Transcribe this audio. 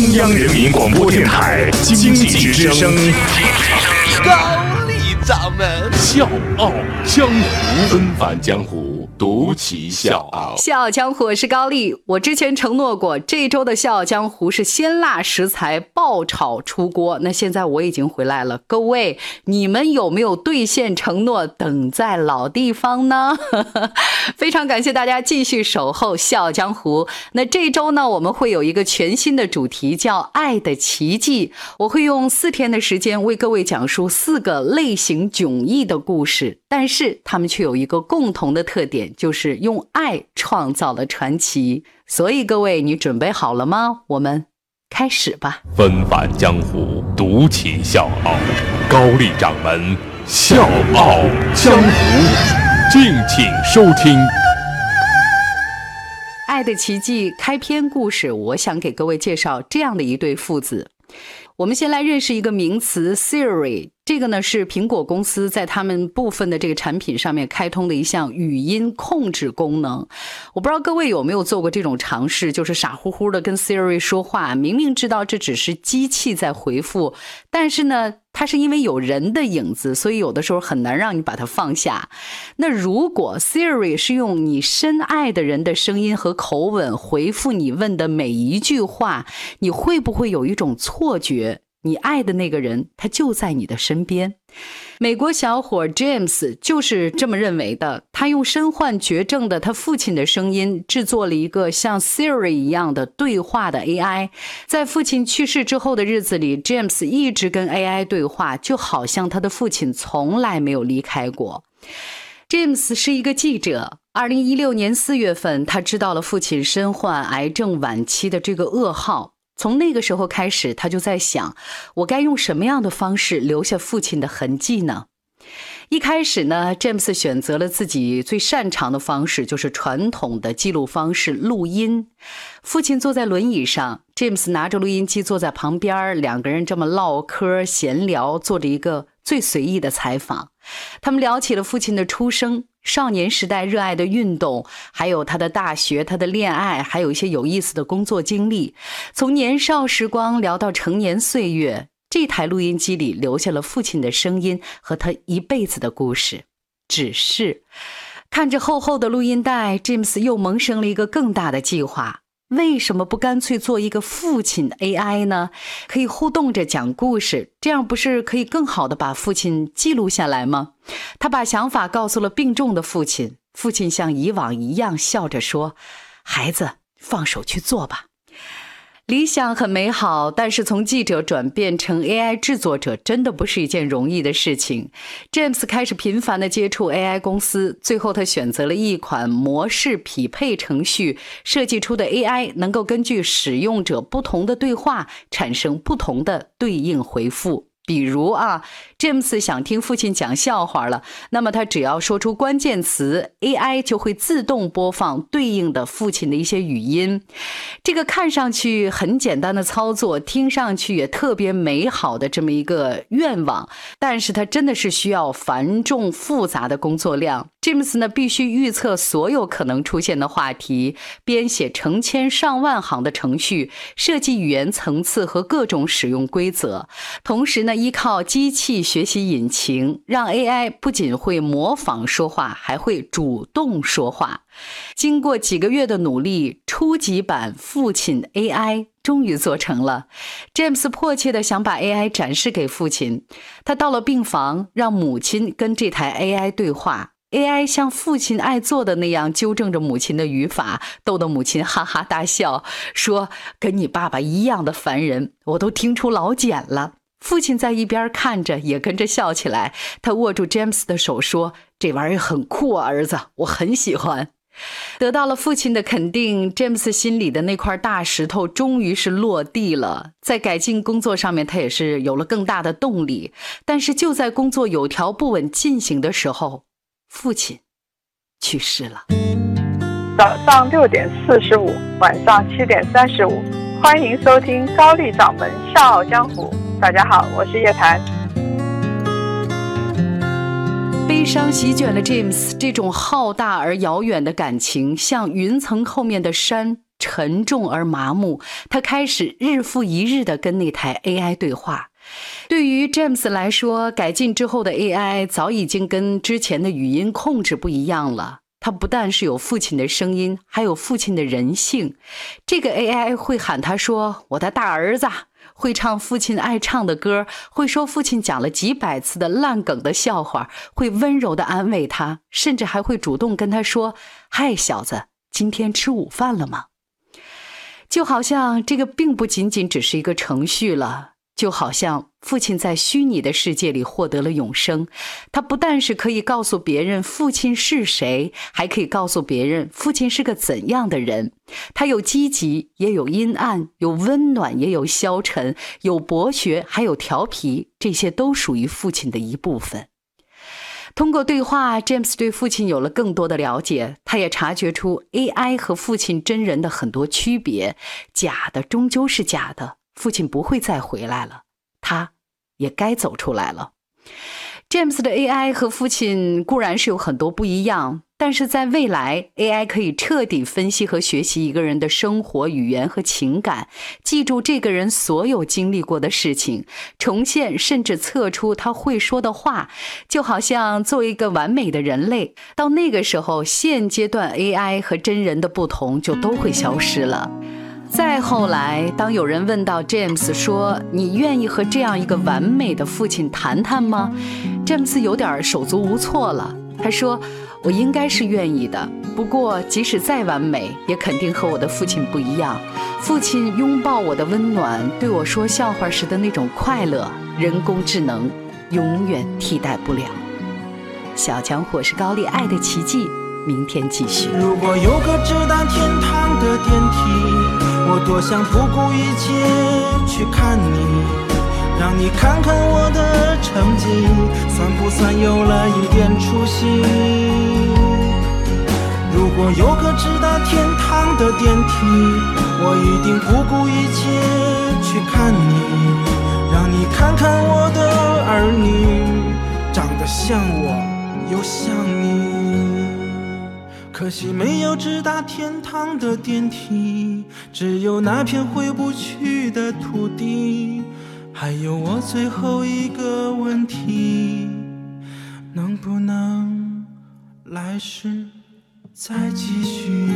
中央人民广播电台经济之声，笑傲江湖，纷繁江湖，独骑笑傲。笑傲江湖，我是高丽。我之前承诺过，这周的笑傲江湖是鲜辣食材爆炒出锅。那现在我已经回来了，各位，你们有没有兑现承诺，等在老地方呢？非常感谢大家继续守候笑傲江湖。那这周呢，我们会有一个全新的主题，叫《爱的奇迹》。我会用四天的时间为各位讲述四个类型迥异的故事，但是他们却有一个共同的特点，就是用爱创造了传奇。所以各位，你准备好了吗？我们开始吧。纷繁江湖，独起笑傲。高丽掌门笑傲江湖，敬请收听。《爱的奇迹》开篇故事，我想给各位介绍这样的一对父子。我们先来认识一个名词 Siri，这个呢是苹果公司在他们部分的这个产品上面开通的一项语音控制功能。我不知道各位有没有做过这种尝试，就是傻乎乎的跟 Siri 说话，明明知道这只是机器在回复，但是呢，它是因为有人的影子，所以有的时候很难让你把它放下。那如果 Siri 是用你深爱的人的声音和口吻回复你问的每一句话，你会不会有一种错觉？你爱的那个人，他就在你的身边。美国小伙 James 就是这么认为的。他用身患绝症的他父亲的声音制作了一个像 Siri 一样的对话的 AI。在父亲去世之后的日子里，James 一直跟 AI 对话，就好像他的父亲从来没有离开过。James 是一个记者。二零一六年四月份，他知道了父亲身患癌症晚期的这个噩耗。从那个时候开始，他就在想，我该用什么样的方式留下父亲的痕迹呢？一开始呢，詹姆斯选择了自己最擅长的方式，就是传统的记录方式——录音。父亲坐在轮椅上，詹姆斯拿着录音机坐在旁边，两个人这么唠嗑闲聊，做着一个最随意的采访。他们聊起了父亲的出生、少年时代热爱的运动，还有他的大学、他的恋爱，还有一些有意思的工作经历。从年少时光聊到成年岁月。这台录音机里留下了父亲的声音和他一辈子的故事。只是看着厚厚的录音带，James 又萌生了一个更大的计划：为什么不干脆做一个父亲 AI 呢？可以互动着讲故事，这样不是可以更好的把父亲记录下来吗？他把想法告诉了病重的父亲，父亲像以往一样笑着说：“孩子，放手去做吧。”理想很美好，但是从记者转变成 AI 制作者，真的不是一件容易的事情。James 开始频繁的接触 AI 公司，最后他选择了一款模式匹配程序，设计出的 AI 能够根据使用者不同的对话，产生不同的对应回复。比如啊，James 想听父亲讲笑话了，那么他只要说出关键词，AI 就会自动播放对应的父亲的一些语音。这个看上去很简单的操作，听上去也特别美好的这么一个愿望，但是它真的是需要繁重复杂的工作量。James 呢，必须预测所有可能出现的话题，编写成千上万行的程序，设计语言层次和各种使用规则，同时呢。依靠机器学习引擎，让 AI 不仅会模仿说话，还会主动说话。经过几个月的努力，初级版父亲 AI 终于做成了。James 迫切地想把 AI 展示给父亲。他到了病房，让母亲跟这台 AI 对话。AI 像父亲爱做的那样纠正着母亲的语法，逗得母亲哈哈大笑，说：“跟你爸爸一样的烦人，我都听出老茧了。”父亲在一边看着，也跟着笑起来。他握住 James 的手说：“这玩意儿很酷啊，儿子，我很喜欢。”得到了父亲的肯定，James 心里的那块大石头终于是落地了。在改进工作上面，他也是有了更大的动力。但是就在工作有条不紊进行的时候，父亲去世了。早上六点四十五，晚上七点三十五，欢迎收听高丽掌门笑傲江湖。大家好，我是叶檀。悲伤席卷了 James，这种浩大而遥远的感情，像云层后面的山，沉重而麻木。他开始日复一日地跟那台 AI 对话。对于 James 来说，改进之后的 AI 早已经跟之前的语音控制不一样了。它不但是有父亲的声音，还有父亲的人性。这个 AI 会喊他说：“我的大儿子。”会唱父亲爱唱的歌，会说父亲讲了几百次的烂梗的笑话，会温柔的安慰他，甚至还会主动跟他说：“嗨，小子，今天吃午饭了吗？”就好像这个并不仅仅只是一个程序了。就好像父亲在虚拟的世界里获得了永生，他不但是可以告诉别人父亲是谁，还可以告诉别人父亲是个怎样的人。他有积极，也有阴暗，有温暖，也有消沉，有博学，还有调皮，这些都属于父亲的一部分。通过对话，James 对父亲有了更多的了解，他也察觉出 AI 和父亲真人的很多区别。假的终究是假的。父亲不会再回来了，他也该走出来了。James 的 AI 和父亲固然是有很多不一样，但是在未来，AI 可以彻底分析和学习一个人的生活、语言和情感，记住这个人所有经历过的事情，重现甚至测出他会说的话，就好像做一个完美的人类。到那个时候，现阶段 AI 和真人的不同就都会消失了。再后来，当有人问到 James 说：“你愿意和这样一个完美的父亲谈谈吗？” James 有点手足无措了。他说：“我应该是愿意的，不过即使再完美，也肯定和我的父亲不一样。父亲拥抱我的温暖，对我说笑话时的那种快乐，人工智能永远替代不了。”小强火是高丽爱的奇迹，明天继续。如果有个直达天堂的电梯。我多想不顾一切去看你，让你看看我的成绩，算不算有了一点出息？如果有个直达天堂的电梯，我一定不顾一切去看你，让你看看我的儿女，长得像我又像你。可惜没有直达天堂的电梯，只有那片回不去的土地。还有我最后一个问题，能不能来世再继续？